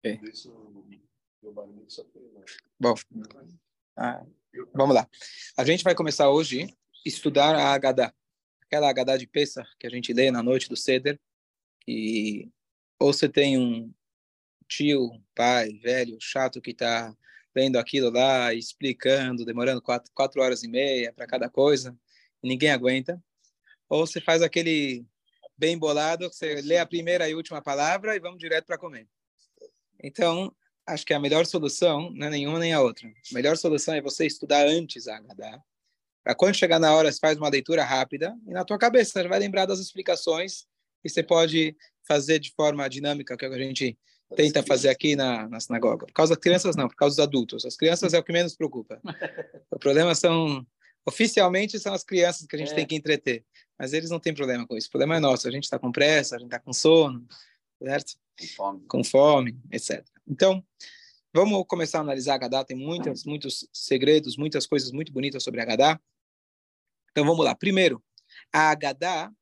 Okay. Bom, ah, vamos lá. A gente vai começar hoje a estudar a Agadá. Aquela Agadá de Pesach que a gente lê na noite do Seder. E ou você tem um tio, pai, velho, chato que está lendo aquilo lá, explicando, demorando quatro, quatro horas e meia para cada coisa, e ninguém aguenta. Ou você faz aquele bem bolado, você lê a primeira e última palavra e vamos direto para comer. Então, acho que a melhor solução não é nenhuma nem a outra. A melhor solução é você estudar antes a Agadá. Para quando chegar na hora, você faz uma leitura rápida e na tua cabeça você vai lembrar das explicações e você pode fazer de forma dinâmica, que a gente tenta fazer aqui na, na sinagoga. Por causa das crianças, não, por causa dos adultos. As crianças é o que menos preocupa. O problema são, oficialmente, são as crianças que a gente é. tem que entreter. Mas eles não têm problema com isso. O problema é nosso. A gente está com pressa, a gente está com sono, certo? Com. Com fome, etc. Então, vamos começar a analisar a Gadá. Tem muitos, muitos segredos, muitas coisas muito bonitas sobre a Gadá. Então, vamos lá. Primeiro, a Gadá,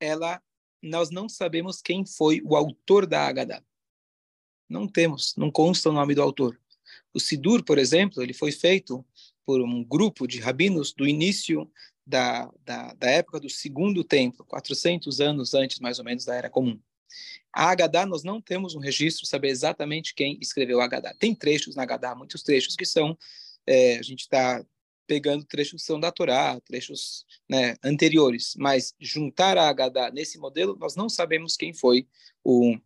ela nós não sabemos quem foi o autor da Haggadah. Não temos, não consta o nome do autor. O Sidur, por exemplo, ele foi feito por um grupo de rabinos do início da, da, da época do Segundo Templo, 400 anos antes, mais ou menos, da Era Comum. A Haggadah, nós não temos um registro, saber exatamente quem escreveu a Haggadah. Tem trechos na Haggadah, muitos trechos que são, é, a gente está pegando trechos que são da Torá, trechos né, anteriores, mas juntar a Agadá nesse modelo, nós não sabemos quem foi o,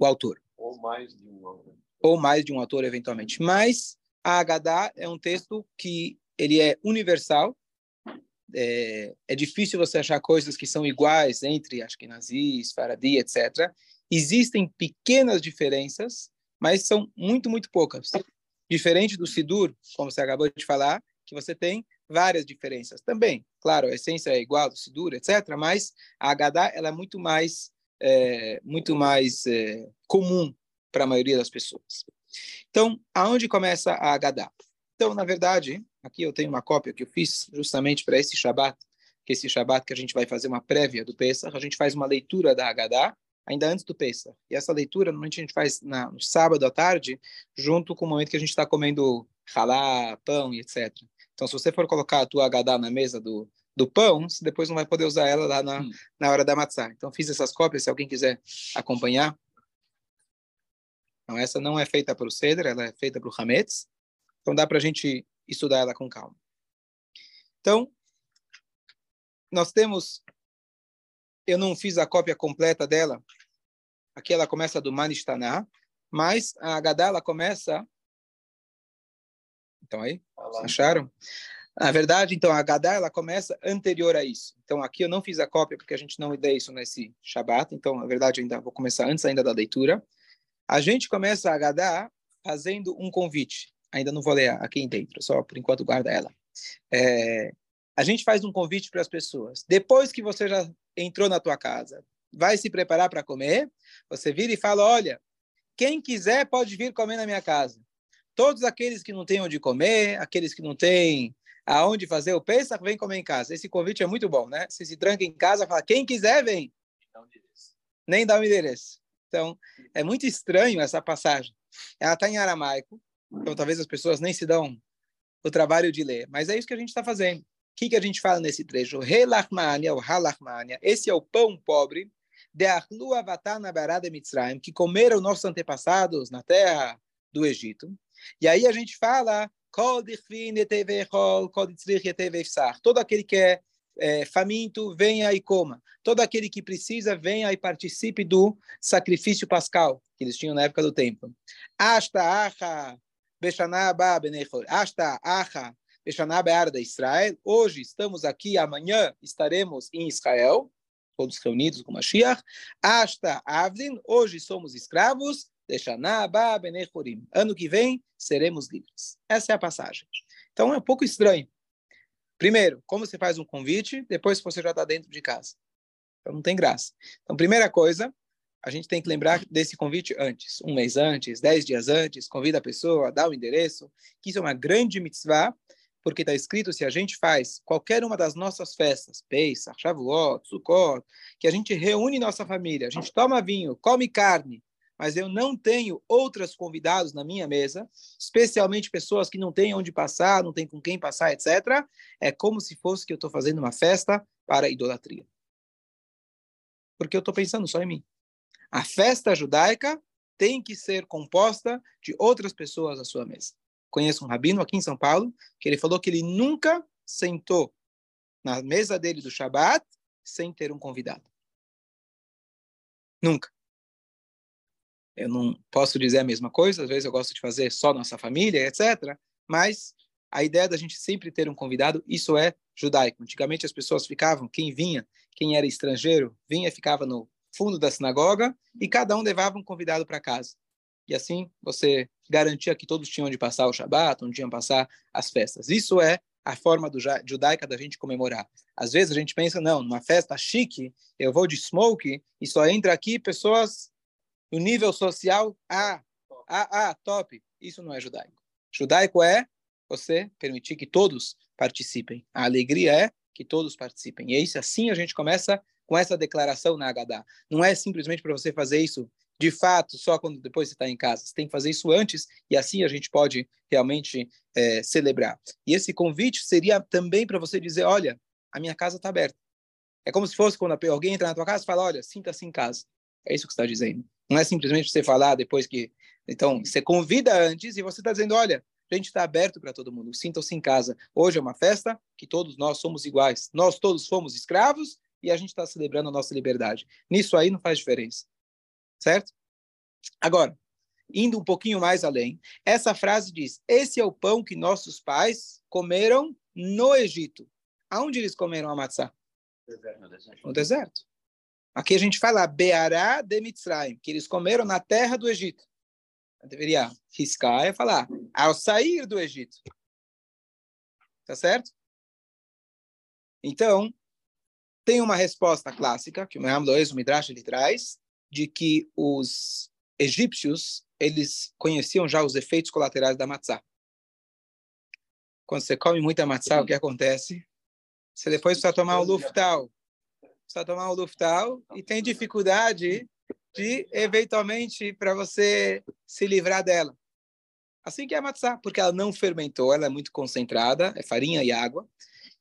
o autor. Ou mais de um autor. Ou mais de um autor, eventualmente. Mas a Agadá é um texto que ele é universal, é, é, difícil você achar coisas que são iguais entre acho que nazis, Faradi, etc. Existem pequenas diferenças, mas são muito, muito poucas. Diferente do Sidur, como você acabou de falar, que você tem várias diferenças também. Claro, a essência é igual do Sidur, etc., mas a Haggadah ela é muito mais, é, muito mais é, comum para a maioria das pessoas. Então, aonde começa a Haggadah? Então, na verdade, aqui eu tenho uma cópia que eu fiz justamente para esse Shabat, que esse Shabat que a gente vai fazer uma prévia do Pesach, a gente faz uma leitura da Haggadah, ainda antes do Pesach. E essa leitura, normalmente a gente faz na, no sábado à tarde, junto com o momento que a gente está comendo halá, pão e etc. Então, se você for colocar a tua Haggadah na mesa do, do pão, você depois não vai poder usar ela lá na, hum. na hora da matzah. Então, fiz essas cópias, se alguém quiser acompanhar. Então, essa não é feita para o Seder, ela é feita para o Hametz. Então, dá para a gente estudar ela com calma. Então, nós temos... Eu não fiz a cópia completa dela. Aqui ela começa do Manishtaná, mas a Haggadah ela começa então aí, acharam? Na verdade, então, a Gadá, ela começa anterior a isso. Então, aqui eu não fiz a cópia porque a gente não lê isso nesse Shabat. Então, na verdade, ainda vou começar antes ainda da leitura. A gente começa a Gadá fazendo um convite. Ainda não vou ler aqui dentro, só por enquanto guarda ela. É, a gente faz um convite para as pessoas. Depois que você já entrou na tua casa, vai se preparar para comer, você vira e fala, olha, quem quiser pode vir comer na minha casa. Todos aqueles que não têm onde comer, aqueles que não têm aonde fazer o Pesach, vem comer em casa. Esse convite é muito bom, né? Você se tranca em casa, fala, quem quiser, vem. Nem dá o endereço. Então, é muito estranho essa passagem. Ela está em aramaico, então talvez as pessoas nem se dão o trabalho de ler. Mas é isso que a gente está fazendo. O que, que a gente fala nesse trecho? Relachmania, ou halachmania, esse é o pão pobre de Arlu Avatar na Barada Mitzrayim, que comeram nossos antepassados na terra do Egito. E aí a gente fala, todo aquele que é, é faminto, venha e coma. Todo aquele que precisa, venha e participe do sacrifício pascal, que eles tinham na época do templo. Asta acha Beshanaba benechor. Asta acha Beshanaba da Israel. Hoje estamos aqui, amanhã estaremos em Israel, todos reunidos com Mashiach. Asta Avdin, hoje somos escravos. Ano que vem seremos livres. Essa é a passagem. Então é um pouco estranho. Primeiro, como você faz um convite, depois você já está dentro de casa. Então não tem graça. Então, primeira coisa, a gente tem que lembrar desse convite antes, um mês antes, dez dias antes, convida a pessoa, dá o endereço, que isso é uma grande mitzvah, porque está escrito, se a gente faz qualquer uma das nossas festas, Pesach, Shavuot, Sukkot, que a gente reúne nossa família, a gente toma vinho, come carne, mas eu não tenho outros convidados na minha mesa, especialmente pessoas que não têm onde passar, não têm com quem passar, etc., é como se fosse que eu estou fazendo uma festa para idolatria. Porque eu estou pensando só em mim. A festa judaica tem que ser composta de outras pessoas à sua mesa. Conheço um rabino aqui em São Paulo que ele falou que ele nunca sentou na mesa dele do Shabat sem ter um convidado. Nunca. Eu não posso dizer a mesma coisa, às vezes eu gosto de fazer só nossa família, etc. Mas a ideia da gente sempre ter um convidado, isso é judaico. Antigamente as pessoas ficavam, quem vinha, quem era estrangeiro, vinha ficava no fundo da sinagoga e cada um levava um convidado para casa. E assim você garantia que todos tinham de passar o Shabat, onde tinham passar as festas. Isso é a forma do, judaica da gente comemorar. Às vezes a gente pensa, não, numa festa chique, eu vou de smoke e só entra aqui pessoas no nível social A, A, A, top. Isso não é judaico. Judaico é você permitir que todos participem. A alegria é que todos participem. E é isso, assim a gente começa com essa declaração na Haggadah. Não é simplesmente para você fazer isso de fato só quando depois você está em casa. Você tem que fazer isso antes e assim a gente pode realmente é, celebrar. E esse convite seria também para você dizer, olha, a minha casa está aberta. É como se fosse quando alguém entra na tua casa e fala, olha, sinta-se em casa. É isso que está dizendo. Não é simplesmente você falar depois que... Então, você convida antes e você está dizendo, olha, a gente está aberto para todo mundo. Sintam-se em casa. Hoje é uma festa que todos nós somos iguais. Nós todos fomos escravos e a gente está celebrando a nossa liberdade. Nisso aí não faz diferença. Certo? Agora, indo um pouquinho mais além, essa frase diz: Esse é o pão que nossos pais comeram no Egito. Aonde eles comeram a matzá? No deserto. No deserto. Aqui a gente fala Beará de Mitzrayim, que eles comeram na terra do Egito. Eu deveria riscar e falar, ao sair do Egito. Tá certo? Então, tem uma resposta clássica, que o Muhammad o Midrash ele traz, de que os egípcios, eles conheciam já os efeitos colaterais da matzá. Quando você come muita matzá, o que acontece? Você depois precisa tomar o luftal. Precisa tomar o luftal e tem dificuldade de, eventualmente, para você se livrar dela. Assim que é a matzá, porque ela não fermentou, ela é muito concentrada, é farinha e água.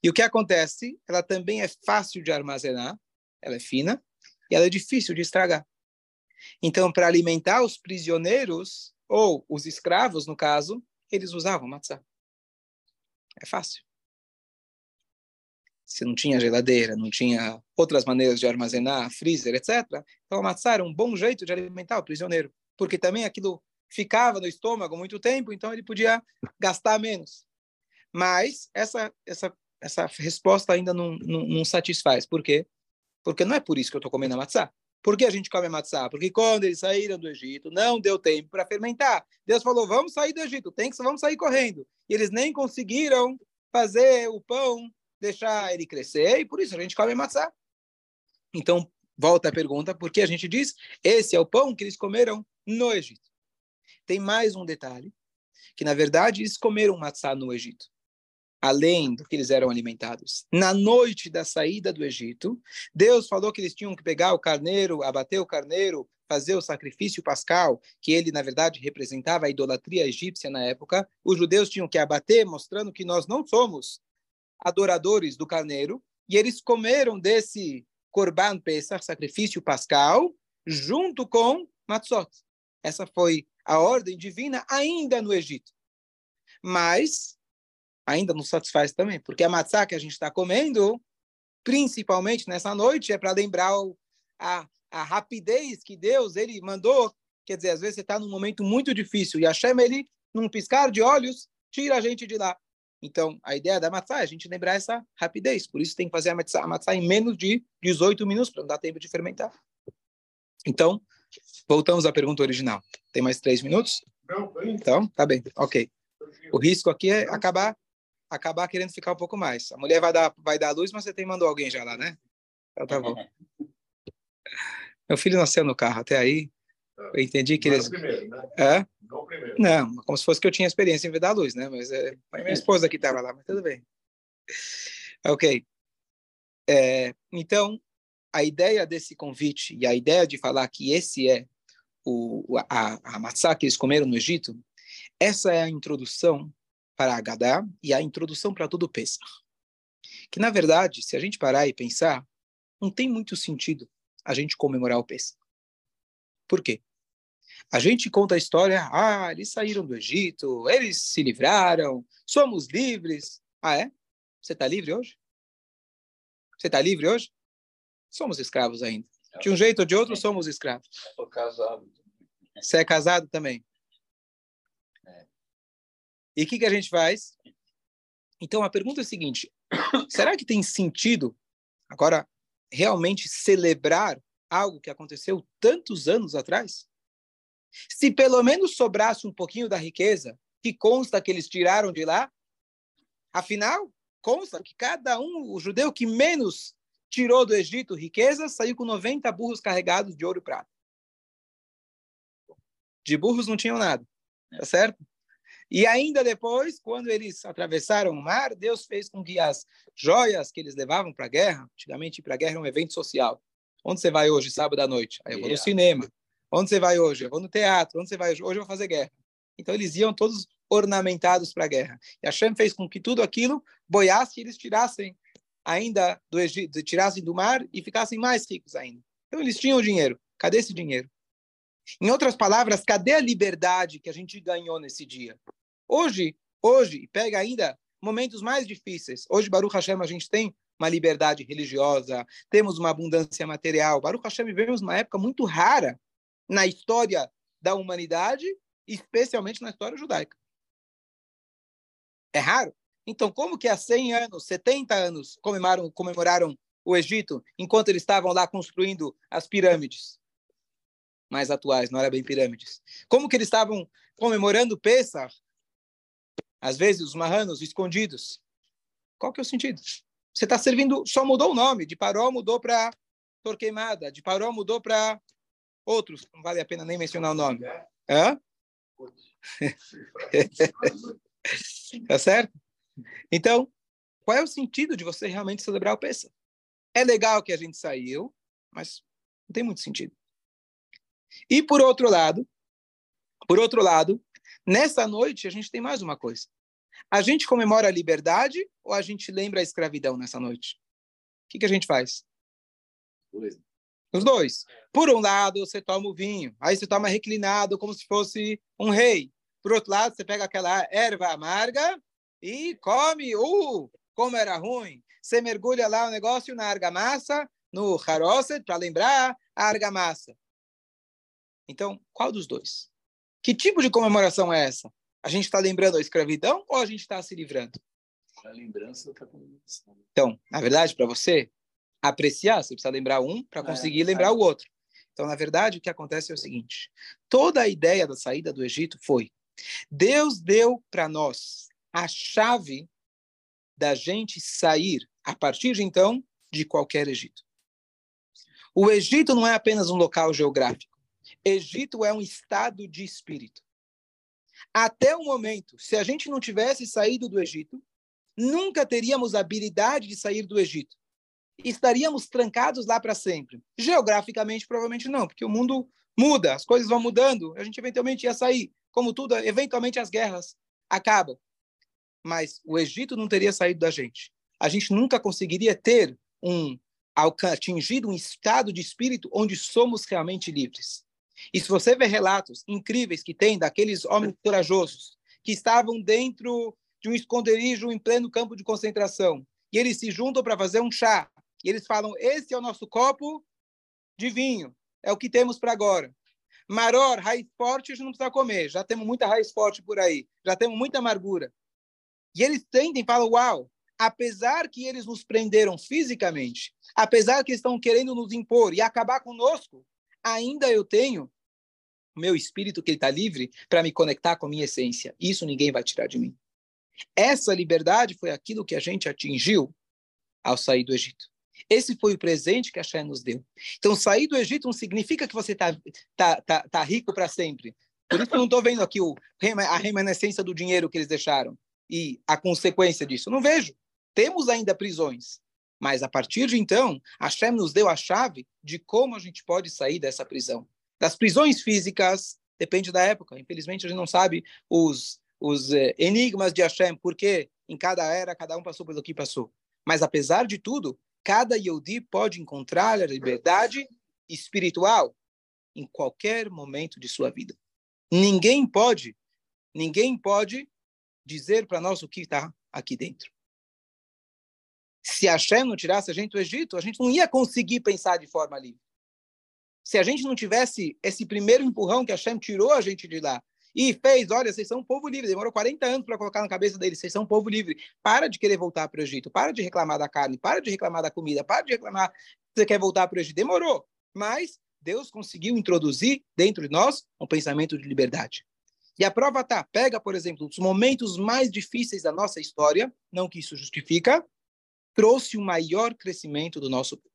E o que acontece? Ela também é fácil de armazenar, ela é fina, e ela é difícil de estragar. Então, para alimentar os prisioneiros, ou os escravos, no caso, eles usavam matzá. É fácil. Se não tinha geladeira, não tinha outras maneiras de armazenar, freezer, etc. Então, a matzá era um bom jeito de alimentar o prisioneiro, porque também aquilo ficava no estômago muito tempo, então ele podia gastar menos. Mas essa essa essa resposta ainda não, não, não satisfaz. Por quê? Porque não é por isso que eu estou comendo a matzá. Por que a gente come a matzá? Porque quando eles saíram do Egito, não deu tempo para fermentar. Deus falou, vamos sair do Egito, tem que vamos sair correndo. E eles nem conseguiram fazer o pão, deixar ele crescer, e por isso a gente come a matzá. Então, volta a pergunta, por que a gente diz, esse é o pão que eles comeram no Egito. Tem mais um detalhe, que na verdade eles comeram matzá no Egito além do que eles eram alimentados. Na noite da saída do Egito, Deus falou que eles tinham que pegar o carneiro, abater o carneiro, fazer o sacrifício pascal, que ele, na verdade, representava a idolatria egípcia na época. Os judeus tinham que abater, mostrando que nós não somos adoradores do carneiro, e eles comeram desse Korban Pesach, sacrifício pascal, junto com matzot. Essa foi a ordem divina ainda no Egito. Mas ainda não satisfaz também, porque a matzá que a gente está comendo, principalmente nessa noite, é para lembrar o, a, a rapidez que Deus ele mandou. Quer dizer, às vezes você está num momento muito difícil e a Hashem, ele, num piscar de olhos, tira a gente de lá. Então, a ideia da matzá é a gente lembrar essa rapidez. Por isso tem que fazer a matzá, a matzá em menos de 18 minutos, para não dar tempo de fermentar. Então, voltamos à pergunta original. Tem mais três minutos? Não, Então, tá bem. Ok. O risco aqui é acabar acabar querendo ficar um pouco mais. A mulher vai dar, vai dar luz, mas você tem mandou alguém já lá, né? Então tá bom. Meu filho nasceu no carro, até aí eu entendi que eles... Primeiro, né? É? Não, primeiro. Não, como se fosse que eu tinha experiência em ver dar luz, né? Mas é, minha esposa que estava lá, mas tudo bem. Ok. É, então, a ideia desse convite e a ideia de falar que esse é o, a, a matzá que eles comeram no Egito, essa é a introdução para a Agadá e a introdução para todo o Pesach. Que, na verdade, se a gente parar e pensar, não tem muito sentido a gente comemorar o Pesach. Por quê? A gente conta a história, ah, eles saíram do Egito, eles se livraram, somos livres. Ah, é? Você está livre hoje? Você está livre hoje? Somos escravos ainda. De um jeito ou de outro, somos escravos. Estou casado. Você é casado também? E o que, que a gente faz? Então, a pergunta é a seguinte: será que tem sentido, agora, realmente celebrar algo que aconteceu tantos anos atrás? Se pelo menos sobrasse um pouquinho da riqueza que consta que eles tiraram de lá, afinal, consta que cada um, o judeu que menos tirou do Egito riqueza, saiu com 90 burros carregados de ouro e prata. De burros não tinham nada, tá certo? E ainda depois, quando eles atravessaram o mar, Deus fez com que as joias que eles levavam para a guerra, antigamente para a guerra era um evento social. Onde você vai hoje, sábado à noite? Aí eu vou no cinema. Onde você vai hoje? Eu vou no teatro. Onde você vai hoje? Hoje eu vou fazer guerra. Então eles iam todos ornamentados para a guerra. E Hashem fez com que tudo aquilo boiasse e eles tirassem ainda do Egito, tirassem do mar e ficassem mais ricos ainda. Então eles tinham dinheiro. Cadê esse dinheiro? Em outras palavras, cadê a liberdade que a gente ganhou nesse dia? Hoje, hoje, pega ainda momentos mais difíceis. Hoje, Baruch Hashem, a gente tem uma liberdade religiosa, temos uma abundância material. Baruch Hashem, vivemos uma época muito rara na história da humanidade, especialmente na história judaica. É raro. Então, como que há 100 anos, 70 anos, comemoraram, comemoraram o Egito enquanto eles estavam lá construindo as pirâmides? Mais atuais, não era bem pirâmides. Como que eles estavam comemorando Pesach? Às vezes, os marranos escondidos. Qual que é o sentido? Você está servindo, só mudou o nome. De Paró mudou para Torqueimada. De Paró mudou para outros, não vale a pena nem mencionar o nome. Hã? tá certo? Então, qual é o sentido de você realmente celebrar o Pessa? É legal que a gente saiu, mas não tem muito sentido. E por outro lado, por outro lado, nessa noite a gente tem mais uma coisa. A gente comemora a liberdade ou a gente lembra a escravidão nessa noite? O que, que a gente faz? Os dois. Por um lado, você toma o vinho, aí você toma reclinado como se fosse um rei. Por outro lado, você pega aquela erva amarga e come. Uh, como era ruim. Você mergulha lá o negócio na argamassa, no haroset, para lembrar a argamassa. Então, qual dos dois? Que tipo de comemoração é essa? A gente está lembrando a escravidão ou a gente está se livrando? A lembrança está Então, na verdade, para você, apreciar, você precisa lembrar um para é, conseguir é, lembrar é. o outro. Então, na verdade, o que acontece é o seguinte: toda a ideia da saída do Egito foi Deus deu para nós a chave da gente sair a partir de então de qualquer Egito. O Egito não é apenas um local geográfico. Egito é um estado de espírito. Até o momento, se a gente não tivesse saído do Egito, nunca teríamos habilidade de sair do Egito estaríamos trancados lá para sempre? Geograficamente, provavelmente não, porque o mundo muda, as coisas vão mudando, a gente eventualmente ia sair. Como tudo, eventualmente as guerras acabam. Mas o Egito não teria saído da gente. A gente nunca conseguiria ter um atingido um estado de espírito onde somos realmente livres. E se você vê relatos incríveis que tem daqueles homens corajosos que estavam dentro de um esconderijo em pleno campo de concentração, e eles se juntam para fazer um chá, e eles falam: esse é o nosso copo de vinho, é o que temos para agora. Maror, raiz forte, a gente não precisa comer, já temos muita raiz forte por aí, já temos muita amargura. E eles tendem, falam: uau, apesar que eles nos prenderam fisicamente, apesar que estão querendo nos impor e acabar conosco, ainda eu tenho meu espírito que está livre para me conectar com a minha essência. Isso ninguém vai tirar de mim. Essa liberdade foi aquilo que a gente atingiu ao sair do Egito. Esse foi o presente que a Shem nos deu. Então, sair do Egito não significa que você está tá, tá, tá rico para sempre. Por isso eu não estou vendo aqui o, a remanescência do dinheiro que eles deixaram e a consequência disso. Não vejo. Temos ainda prisões. Mas a partir de então, a Shem nos deu a chave de como a gente pode sair dessa prisão. das prisões físicas, depende da época. Infelizmente, a gente não sabe os, os eh, enigmas de Hashem, porque em cada era, cada um passou pelo que passou. Mas, apesar de tudo, cada Yehudi pode encontrar a liberdade espiritual em qualquer momento de sua vida. Ninguém pode, ninguém pode dizer para nós o que está aqui dentro. Se Hashem não tirasse a gente do Egito, a gente não ia conseguir pensar de forma livre. Se a gente não tivesse esse primeiro empurrão que Hashem tirou a gente de lá e fez, olha, vocês são um povo livre, demorou 40 anos para colocar na cabeça deles, vocês são um povo livre. Para de querer voltar para o Egito, para de reclamar da carne, para de reclamar da comida, para de reclamar que você quer voltar para o Egito. Demorou, mas Deus conseguiu introduzir dentro de nós um pensamento de liberdade. E a prova tá, pega, por exemplo, os momentos mais difíceis da nossa história, não que isso justifica, trouxe o maior crescimento do nosso povo.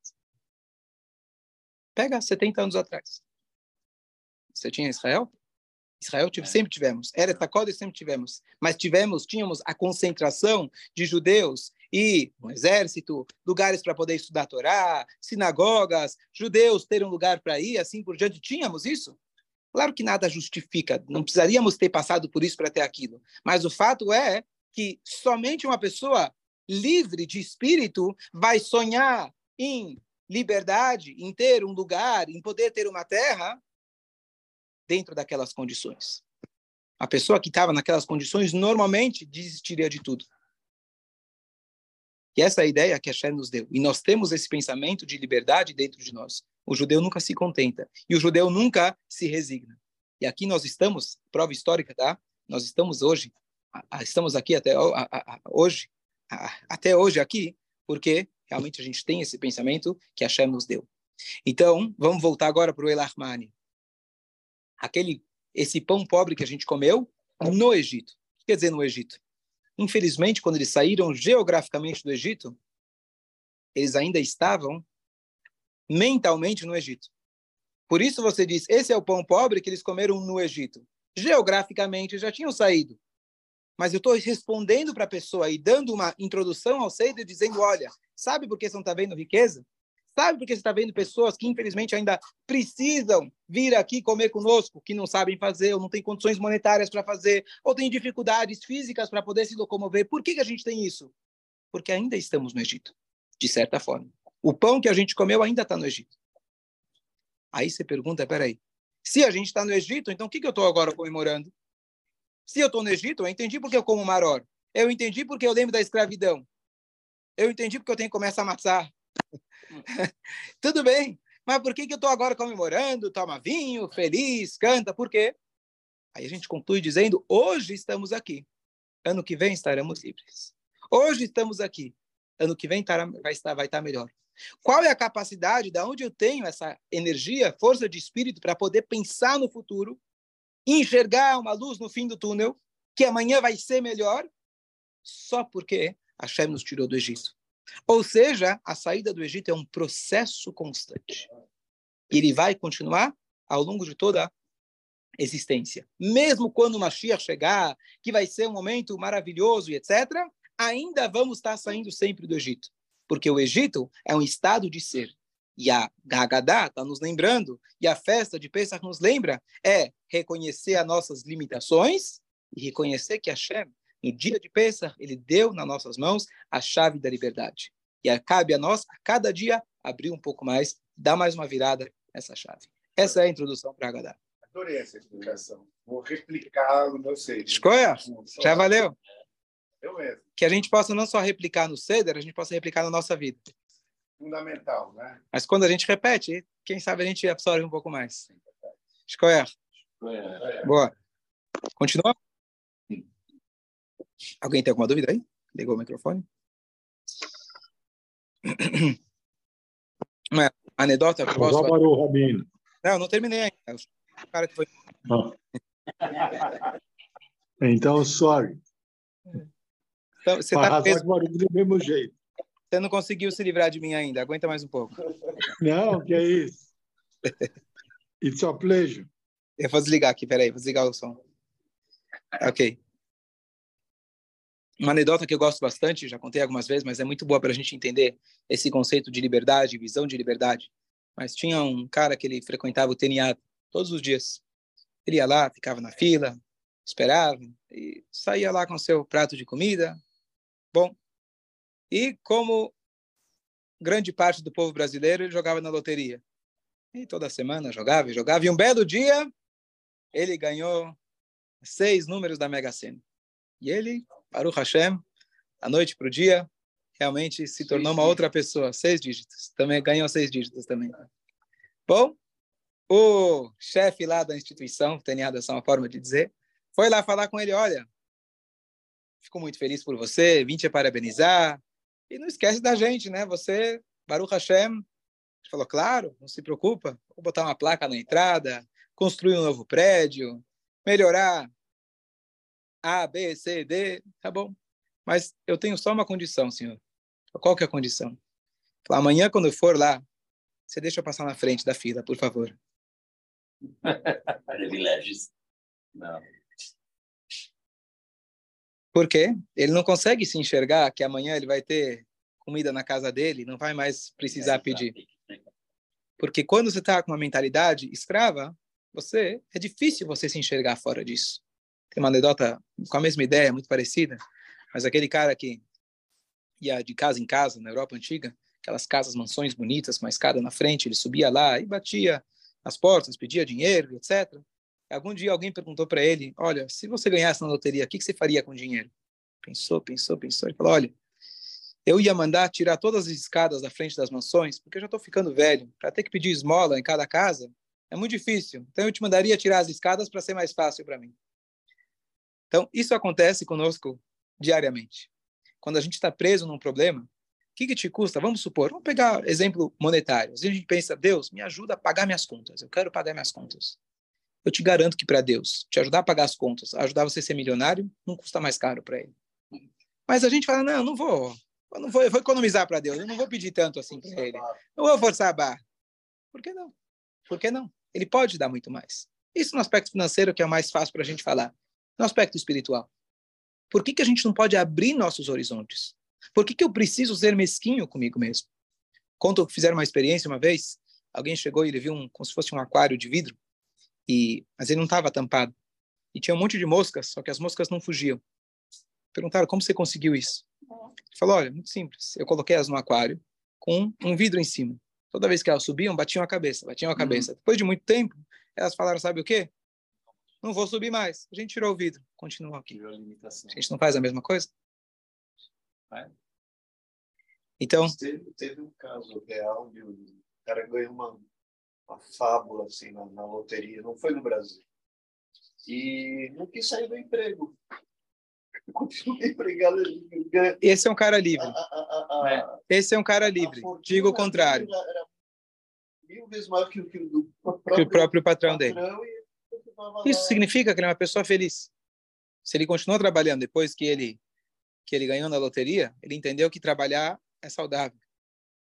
Pega 70 anos atrás. Você tinha Israel? Israel tive, é. sempre tivemos. Era Takodes sempre tivemos. Mas tivemos, tínhamos a concentração de judeus e um exército, lugares para poder estudar a Torá, sinagogas, judeus terem um lugar para ir, assim por diante. Tínhamos isso? Claro que nada justifica, não precisaríamos ter passado por isso para ter aquilo. Mas o fato é que somente uma pessoa livre de espírito vai sonhar em liberdade, em ter um lugar, em poder ter uma terra dentro daquelas condições. A pessoa que estava naquelas condições normalmente desistiria de tudo. E essa é a ideia que a Shem nos deu. E nós temos esse pensamento de liberdade dentro de nós. O judeu nunca se contenta. E o judeu nunca se resigna. E aqui nós estamos, prova histórica, tá? Nós estamos hoje, estamos aqui até hoje, até hoje aqui, porque realmente a gente tem esse pensamento que a Shem nos deu. Então, vamos voltar agora para o Elahmani. Aquele, esse pão pobre que a gente comeu no Egito. O que quer dizer no Egito? Infelizmente, quando eles saíram geograficamente do Egito, eles ainda estavam mentalmente no Egito. Por isso você diz, esse é o pão pobre que eles comeram no Egito. Geograficamente já tinham saído mas eu estou respondendo para a pessoa e dando uma introdução ao Seder, dizendo, olha, sabe por que você não está vendo riqueza? Sabe por que você está vendo pessoas que, infelizmente, ainda precisam vir aqui comer conosco, que não sabem fazer, ou não têm condições monetárias para fazer, ou têm dificuldades físicas para poder se locomover? Por que, que a gente tem isso? Porque ainda estamos no Egito, de certa forma. O pão que a gente comeu ainda está no Egito. Aí você pergunta, peraí, se a gente está no Egito, então o que, que eu estou agora comemorando? Se eu estou no Egito, eu entendi porque eu como maror. Eu entendi porque eu lembro da escravidão. Eu entendi porque eu tenho que começar a amassar. Tudo bem, mas por que, que eu estou agora comemorando, toma vinho, feliz, canta? Por quê? Aí a gente conclui dizendo: hoje estamos aqui. Ano que vem estaremos livres. Hoje estamos aqui. Ano que vem vai estar, vai estar melhor. Qual é a capacidade, da onde eu tenho essa energia, força de espírito para poder pensar no futuro enxergar uma luz no fim do túnel, que amanhã vai ser melhor, só porque Hashem nos tirou do Egito. Ou seja, a saída do Egito é um processo constante. Ele vai continuar ao longo de toda a existência. Mesmo quando o Mashiach chegar, que vai ser um momento maravilhoso e etc., ainda vamos estar saindo sempre do Egito. Porque o Egito é um estado de ser. E a Haggadah está nos lembrando, e a festa de Pesach nos lembra, é reconhecer as nossas limitações e reconhecer que Hashem, no dia de Pesach, ele deu nas nossas mãos a chave da liberdade. E cabe a nós, a cada dia, abrir um pouco mais, dar mais uma virada nessa chave. Essa é a introdução para a Haggadah. Adorei essa explicação. Vou replicar no meu Seder. Escolha? Já valeu? Eu mesmo. Que a gente possa não só replicar no Seder, a gente possa replicar na nossa vida fundamental, né? Mas quando a gente repete, quem sabe a gente absorve um pouco mais. Escolher. Boa. Continua? Alguém tem alguma dúvida aí? Ligou o microfone? Uma anedota que eu posso falar? Rabino. Não, não terminei ainda. O cara que foi... Ah. Então, sorry. Então, você está preso... do mesmo jeito. Você não conseguiu se livrar de mim ainda. Aguenta mais um pouco. Não, que é isso. It's a pleasure. Eu vou desligar aqui, peraí, vou desligar o som. Ok. Uma anedota que eu gosto bastante, já contei algumas vezes, mas é muito boa para a gente entender esse conceito de liberdade, visão de liberdade. Mas tinha um cara que ele frequentava o TNA todos os dias. Ele ia lá, ficava na fila, esperava e saía lá com seu prato de comida. Bom, e como grande parte do povo brasileiro, ele jogava na loteria. E toda semana jogava e jogava. E um belo dia, ele ganhou seis números da Mega Sena. E ele, Baruch Hashem, da noite para o dia, realmente se tornou uma outra pessoa. Seis dígitos. Também ganhou seis dígitos também. Bom, o chefe lá da instituição, tem essa uma forma de dizer, foi lá falar com ele, olha, fico muito feliz por você, vim te parabenizar, e não esquece da gente, né? Você, Baruch Hashem, falou, claro, não se preocupa, vou botar uma placa na entrada, construir um novo prédio, melhorar A, B, C, D, tá bom. Mas eu tenho só uma condição, senhor. Qual que é a condição? Amanhã, quando eu for lá, você deixa eu passar na frente da fila, por favor. Privilégios. Não. Por quê? Ele não consegue se enxergar que amanhã ele vai ter comida na casa dele, não vai mais precisar pedir. Porque quando você está com uma mentalidade escrava, você é difícil você se enxergar fora disso. Tem uma anedota com a mesma ideia, muito parecida, mas aquele cara que ia de casa em casa na Europa antiga, aquelas casas, mansões bonitas, com uma escada na frente, ele subia lá e batia as portas, pedia dinheiro, etc. Algum dia alguém perguntou para ele: Olha, se você ganhasse na loteria, o que, que você faria com o dinheiro? Pensou, pensou, pensou. Ele falou: Olha, eu ia mandar tirar todas as escadas da frente das mansões, porque eu já estou ficando velho. Para ter que pedir esmola em cada casa é muito difícil. Então eu te mandaria tirar as escadas para ser mais fácil para mim. Então isso acontece conosco diariamente. Quando a gente está preso num problema, que, que te custa? Vamos supor, vamos pegar exemplo monetário. Às vezes a gente pensa, Deus, me ajuda a pagar minhas contas. Eu quero pagar minhas contas. Eu te garanto que para Deus, te ajudar a pagar as contas, ajudar você a ser milionário, não custa mais caro para ele. Mas a gente fala, não, não vou. Eu não vou, eu vou economizar para Deus. Eu não vou pedir tanto assim para ele. Não vou forçar a barra. Por que não? Por que não? Ele pode dar muito mais. Isso no aspecto financeiro, que é o mais fácil para a gente falar. No aspecto espiritual. Por que, que a gente não pode abrir nossos horizontes? Por que, que eu preciso ser mesquinho comigo mesmo? Conto que fizeram uma experiência uma vez, alguém chegou e ele viu um, como se fosse um aquário de vidro, e mas ele não estava tampado. E tinha um monte de moscas, só que as moscas não fugiam. Perguntaram, como você conseguiu isso? Ele falou, olha, muito simples. Eu coloquei elas no aquário com um vidro em cima. Toda vez que elas subiam, batiam a cabeça, batiam a uhum. cabeça. Uhum. Depois de muito tempo, elas falaram, sabe o quê? Não vou subir mais. A gente tirou o vidro, continuou aqui. A, a gente não faz a mesma coisa? É. Então. Teve, teve, um caso real de um cara ganhou uma, uma fábula assim, na, na, loteria, não foi no Brasil. E não quis sair do emprego. Continua empregado. Esse é um cara livre. A, a, Esse é um cara livre. Digo o contrário. Era, era mil vezes maior que, que, do próprio, que o próprio patrão, patrão dele. Isso significa que ele é uma pessoa feliz. Se ele continuou trabalhando depois que ele que ele ganhou na loteria, ele entendeu que trabalhar é saudável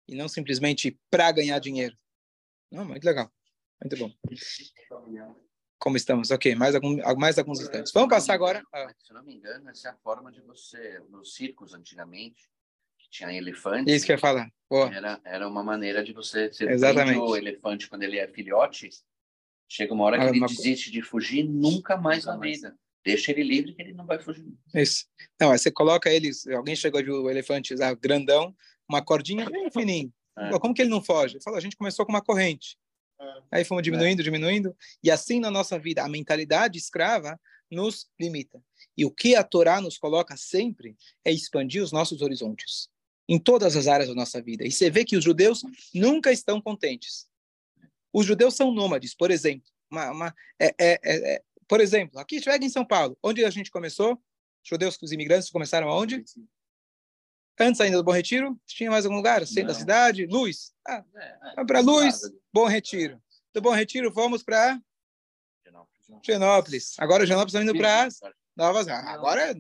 e não simplesmente para ganhar dinheiro. Não, muito legal, muito bom. Como estamos? Ok, mais, algum, mais alguns instantes. Vamos passar agora. Ah. Se não me engano, essa é a forma de você, nos circos antigamente, que tinha elefante. Isso que eu ia falar. Era, era uma maneira de você ser Exatamente. o elefante quando ele é filhote. Chega uma hora que ah, ele uma... desiste de fugir nunca mais nunca na vida. Deixa ele livre que ele não vai fugir. Isso. Não, aí você coloca eles, alguém chegou de um elefante lá, grandão, uma cordinha bem fininha. É. Como que ele não foge? Ele falou, a gente começou com uma corrente. É. Aí fomos diminuindo, é. diminuindo, e assim na nossa vida, a mentalidade escrava nos limita. E o que a Torá nos coloca sempre é expandir os nossos horizontes em todas as áreas da nossa vida. E você vê que os judeus nunca estão contentes. Os judeus são nômades, por exemplo. Uma, uma, é, é, é, por exemplo, aqui chega em São Paulo, onde a gente começou? Judeus, os imigrantes começaram aonde? Antes ainda do Bom Retiro, tinha mais algum lugar? Centro da cidade? Luz. Ah, é, é, para Luz, Bom Retiro. Do Bom Retiro, fomos para Genópolis. Agora Genópolis está indo para Novas. Agora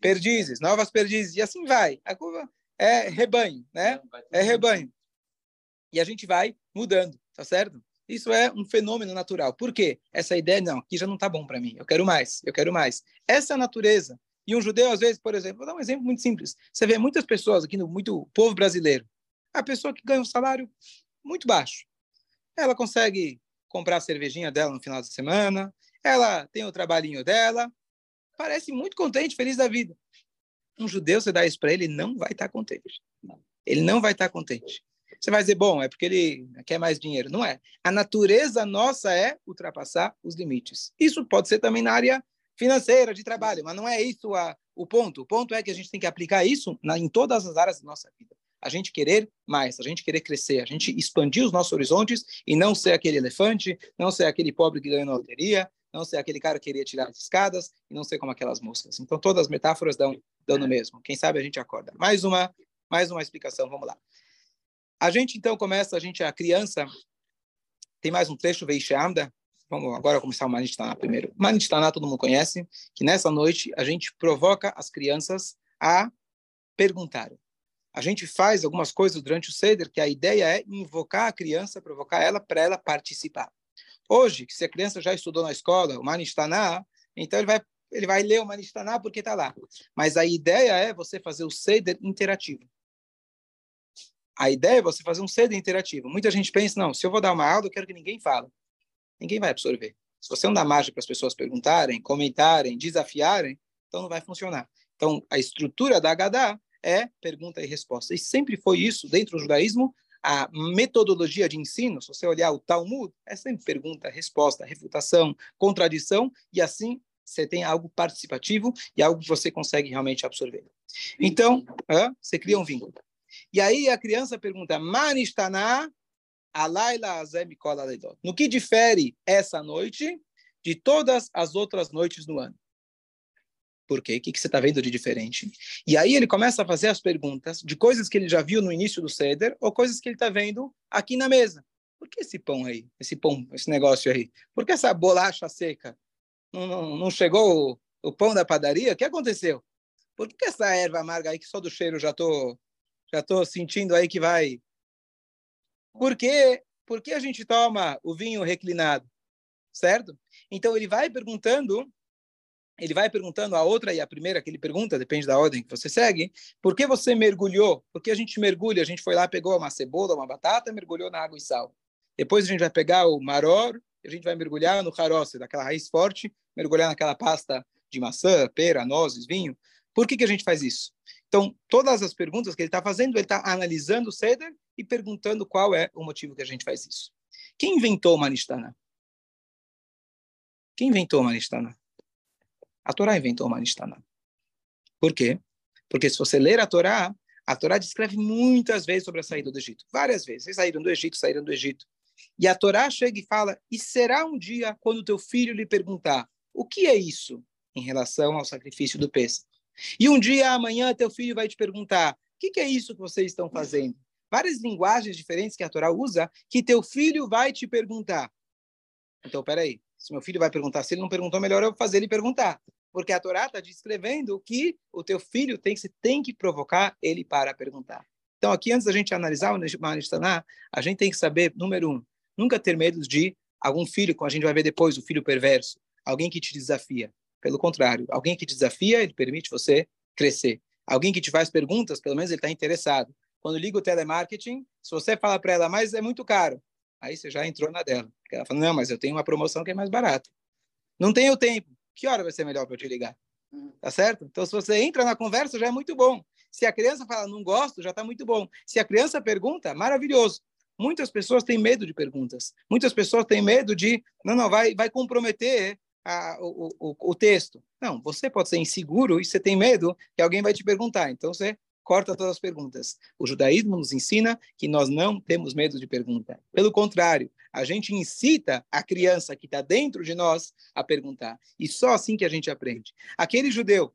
Perdizes, Novas Perdizes. E assim vai. A curva é rebanho, né? É rebanho. E a gente vai mudando, tá certo? Isso é um fenômeno natural. Por quê? Essa ideia, não, aqui já não está bom para mim, eu quero mais, eu quero mais. Essa é a natureza. E um judeu, às vezes, por exemplo, vou dar um exemplo muito simples. Você vê muitas pessoas aqui no muito povo brasileiro, a pessoa que ganha um salário muito baixo, ela consegue comprar a cervejinha dela no final de semana, ela tem o trabalhinho dela, parece muito contente, feliz da vida. Um judeu, você dá isso para ele, não vai estar tá contente. Ele não vai estar tá contente. Você vai dizer, bom, é porque ele quer mais dinheiro. Não é. A natureza nossa é ultrapassar os limites. Isso pode ser também na área financeira, de trabalho, mas não é isso a, o ponto. O ponto é que a gente tem que aplicar isso na, em todas as áreas da nossa vida. A gente querer mais, a gente querer crescer, a gente expandir os nossos horizontes e não ser aquele elefante, não ser aquele pobre que ganhou na loteria, não ser aquele cara que queria tirar as escadas e não ser como aquelas moscas. Então todas as metáforas dão, dão no mesmo. Quem sabe a gente acorda. Mais uma, mais uma explicação, vamos lá. A gente então começa, a gente, a criança, tem mais um trecho, Veishamda, vamos agora começar o Manishtaná primeiro. Manishtaná todo mundo conhece, que nessa noite a gente provoca as crianças a perguntar. A gente faz algumas coisas durante o Seder, que a ideia é invocar a criança, provocar ela para ela participar. Hoje, se a criança já estudou na escola o Manishtaná, então ele vai ele vai ler o Manishtaná porque está lá. Mas a ideia é você fazer o Seder interativo. A ideia é você fazer um cedo interativo. Muita gente pensa, não, se eu vou dar uma aula, eu quero que ninguém fale. Ninguém vai absorver. Se você não dá margem para as pessoas perguntarem, comentarem, desafiarem, então não vai funcionar. Então, a estrutura da Hadá é pergunta e resposta. E sempre foi isso dentro do judaísmo. A metodologia de ensino, se você olhar o Talmud, é sempre pergunta, resposta, refutação, contradição, e assim você tem algo participativo e algo que você consegue realmente absorver. Então, você cria um vínculo. E aí a criança pergunta, Manistaná, Alaila Azemikola Leidot. No que difere essa noite de todas as outras noites no ano? Por quê? O que, você está vendo de diferente? E aí ele começa a fazer as perguntas de coisas que ele já viu no início do Seder ou coisas que ele está vendo aqui na mesa. Por que esse pão aí? Esse pão, esse negócio aí? Por que essa bolacha seca? Não, não, não chegou o, o, pão da padaria? O que aconteceu? Por que essa erva amarga aí que só do cheiro já estou já estou sentindo aí que vai. Por quê? Por que a gente toma o vinho reclinado? Certo? Então ele vai perguntando, ele vai perguntando a outra e a primeira que ele pergunta, depende da ordem que você segue, por que você mergulhou? Por que a gente mergulha? A gente foi lá, pegou uma cebola, uma batata, mergulhou na água e sal. Depois a gente vai pegar o maror, a gente vai mergulhar no caroço, daquela raiz forte, mergulhar naquela pasta de maçã, pera, nozes, vinho. Por que, que a gente faz isso? Então, todas as perguntas que ele está fazendo, ele está analisando o Seder e perguntando qual é o motivo que a gente faz isso. Quem inventou o Manistana? Quem inventou o Manistana? A Torá inventou o Manistana. Por quê? Porque se você ler a Torá, a Torá descreve muitas vezes sobre a saída do Egito. Várias vezes. Eles saíram do Egito, saíram do Egito. E a Torá chega e fala: E será um dia quando teu filho lhe perguntar o que é isso em relação ao sacrifício do Pêssego? E um dia, amanhã, teu filho vai te perguntar: o que, que é isso que vocês estão fazendo? Várias linguagens diferentes que a Torá usa, que teu filho vai te perguntar. Então, peraí, se meu filho vai perguntar, se ele não perguntou, melhor eu fazer ele perguntar. Porque a Torá está descrevendo que o teu filho tem, você tem que provocar ele para perguntar. Então, aqui, antes da gente analisar o Manishtaná, a gente tem que saber, número um, nunca ter medo de algum filho, como a gente vai ver depois, o filho perverso, alguém que te desafia. Pelo contrário, alguém que te desafia, ele permite você crescer. Alguém que te faz perguntas, pelo menos ele está interessado. Quando liga o telemarketing, se você fala para ela, mas é muito caro, aí você já entrou na dela. Ela fala, não, mas eu tenho uma promoção que é mais barata. Não tenho tempo. Que hora vai ser melhor para eu te ligar? Hum. Tá certo? Então, se você entra na conversa, já é muito bom. Se a criança fala, não gosto, já está muito bom. Se a criança pergunta, maravilhoso. Muitas pessoas têm medo de perguntas. Muitas pessoas têm medo de, não, não, vai, vai comprometer a, o, o, o texto. Não, você pode ser inseguro e você tem medo que alguém vai te perguntar. Então você corta todas as perguntas. O judaísmo nos ensina que nós não temos medo de pergunta. Pelo contrário, a gente incita a criança que está dentro de nós a perguntar. E só assim que a gente aprende. Aquele judeu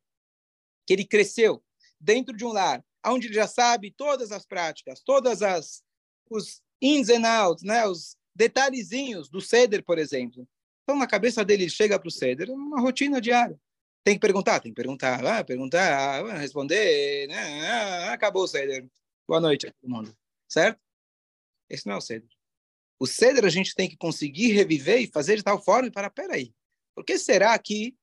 que ele cresceu dentro de um lar, onde ele já sabe todas as práticas, todas as os ins and outs, né, os detalhezinhos do ceder, por exemplo. Então, na cabeça dele, ele chega para o ceder, é uma rotina diária. Tem que perguntar, tem que perguntar, ah, perguntar, ah, responder, né? ah, acabou o ceder. Boa noite a todo mundo, certo? Esse não é o ceder. O ceder a gente tem que conseguir reviver e fazer de tal forma para, peraí, por que será que...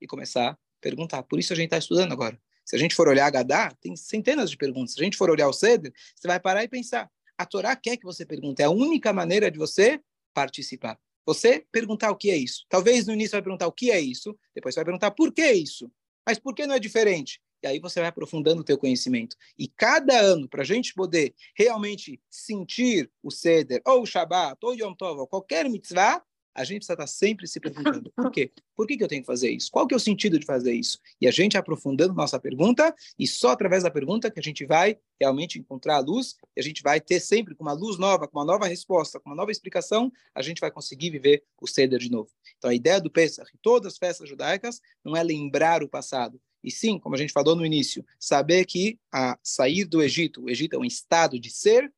E começar a perguntar. Por isso a gente está estudando agora. Se a gente for olhar Gadá, tem centenas de perguntas. Se a gente for olhar o ceder, você vai parar e pensar. A Torá quer que você pergunte. É a única maneira de você participar. Você perguntar o que é isso. Talvez no início vai perguntar o que é isso, depois vai perguntar por que isso. Mas por que não é diferente? E aí você vai aprofundando o teu conhecimento. E cada ano, para a gente poder realmente sentir o Seder, ou o Shabbat, ou o Yom Tov, ou qualquer mitzvah, a gente precisa estar sempre se perguntando, por quê? Por que, que eu tenho que fazer isso? Qual que é o sentido de fazer isso? E a gente aprofundando nossa pergunta, e só através da pergunta que a gente vai realmente encontrar a luz, e a gente vai ter sempre com uma luz nova, com uma nova resposta, com uma nova explicação, a gente vai conseguir viver o Seder de novo. Então a ideia do Pesach todas as festas judaicas não é lembrar o passado, e sim, como a gente falou no início, saber que a sair do Egito, o Egito é um estado de ser,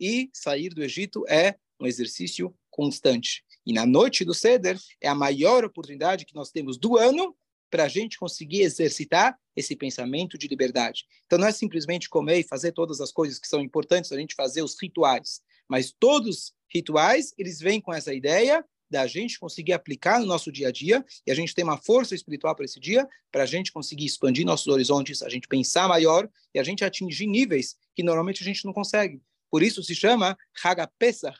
e sair do Egito é um exercício constante. E na noite do Seder é a maior oportunidade que nós temos do ano para a gente conseguir exercitar esse pensamento de liberdade. Então não é simplesmente comer e fazer todas as coisas que são importantes, a gente fazer os rituais, mas todos os rituais, eles vêm com essa ideia da gente conseguir aplicar no nosso dia a dia e a gente ter uma força espiritual para esse dia, para a gente conseguir expandir nossos horizontes, a gente pensar maior e a gente atingir níveis que normalmente a gente não consegue. Por isso se chama Haga Pesach,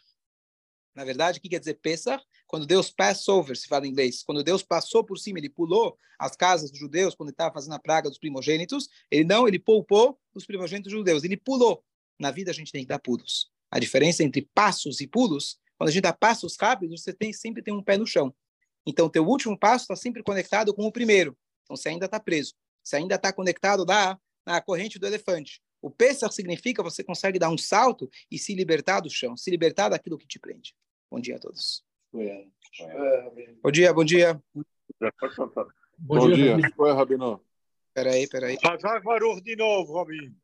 na verdade, o que quer dizer Pesach? Quando Deus Passover, se fala em inglês, quando Deus passou por cima, ele pulou as casas dos judeus quando estava fazendo a praga dos primogênitos, ele não, ele poupou os primogênitos judeus, ele pulou. Na vida a gente tem que dar pulos. A diferença entre passos e pulos, quando a gente dá passos rápidos, você tem, sempre tem um pé no chão. Então, teu último passo está sempre conectado com o primeiro. Então, você ainda está preso. Você ainda está conectado na corrente do elefante. O Pesach significa você consegue dar um salto e se libertar do chão, se libertar daquilo que te prende. Bom dia a todos. Bom dia, bom dia. Bom, dia. Rabino. Peraí, peraí. Hazar Baruch de novo, Rabino.